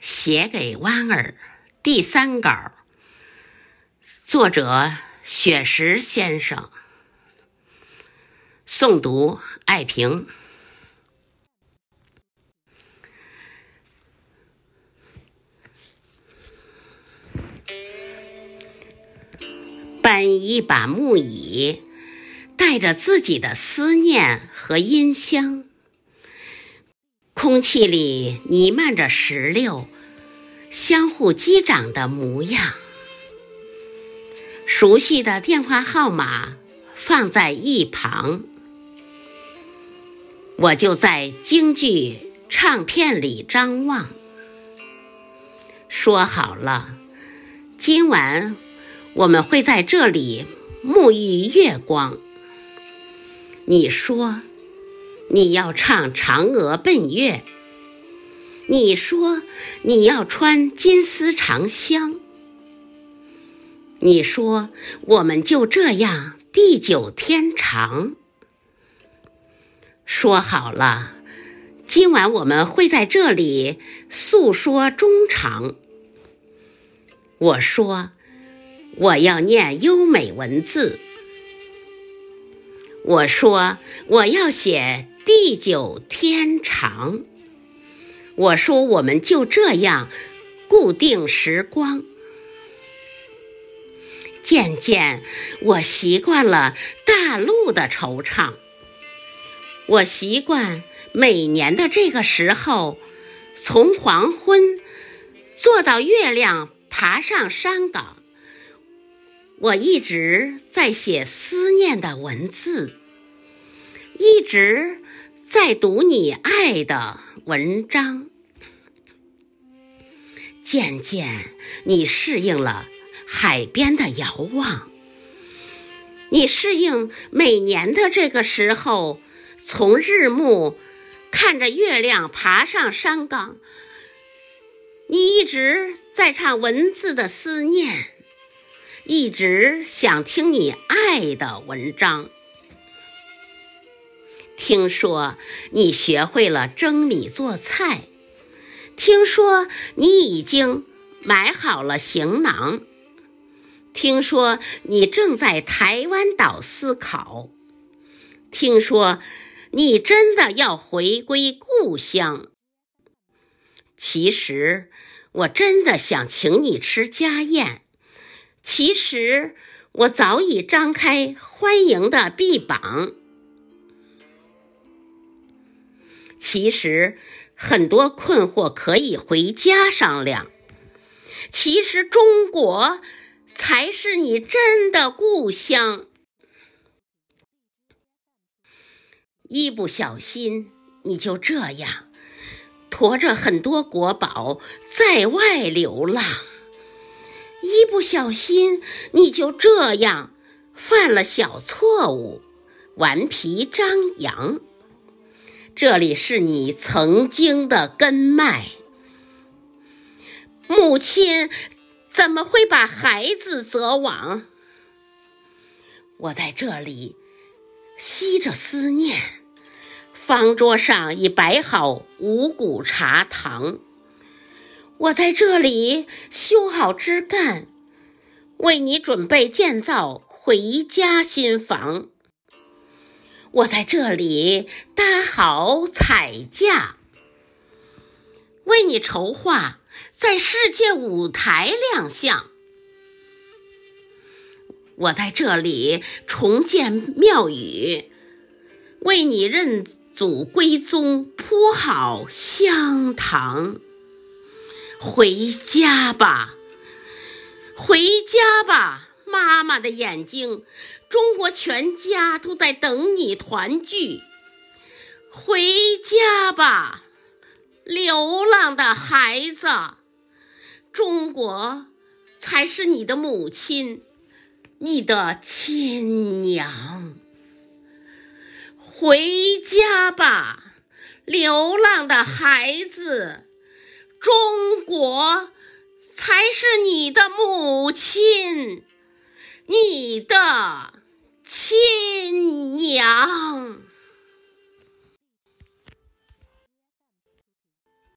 写给弯儿第三稿，作者雪石先生，诵读爱萍。搬一把木椅，带着自己的思念和音箱。空气里弥漫着石榴相互击掌的模样。熟悉的电话号码放在一旁，我就在京剧唱片里张望。说好了，今晚我们会在这里沐浴月光。你说。你要唱嫦娥奔月，你说你要穿金丝长香，你说我们就这样地久天长。说好了，今晚我们会在这里诉说衷肠。我说我要念优美文字，我说我要写。地久天长。我说，我们就这样固定时光。渐渐，我习惯了大陆的惆怅。我习惯每年的这个时候，从黄昏坐到月亮爬上山岗。我一直在写思念的文字，一直。在读你爱的文章，渐渐你适应了海边的遥望，你适应每年的这个时候，从日暮看着月亮爬上山岗，你一直在唱文字的思念，一直想听你爱的文章。听说你学会了蒸米做菜，听说你已经买好了行囊，听说你正在台湾岛思考，听说你真的要回归故乡。其实我真的想请你吃家宴，其实我早已张开欢迎的臂膀。其实很多困惑可以回家商量。其实中国才是你真的故乡。一不小心你就这样驮着很多国宝在外流浪，一不小心你就这样犯了小错误，顽皮张扬。这里是你曾经的根脉，母亲怎么会把孩子择亡？我在这里吸着思念，方桌上已摆好五谷茶糖。我在这里修好枝干，为你准备建造回家新房。我在这里搭好彩架，为你筹划在世界舞台亮相。我在这里重建庙宇，为你认祖归宗铺好香堂。回家吧，回家吧。妈妈的眼睛，中国全家都在等你团聚。回家吧，流浪的孩子，中国才是你的母亲，你的亲娘。回家吧，流浪的孩子，中国才是你的母亲。你的亲娘。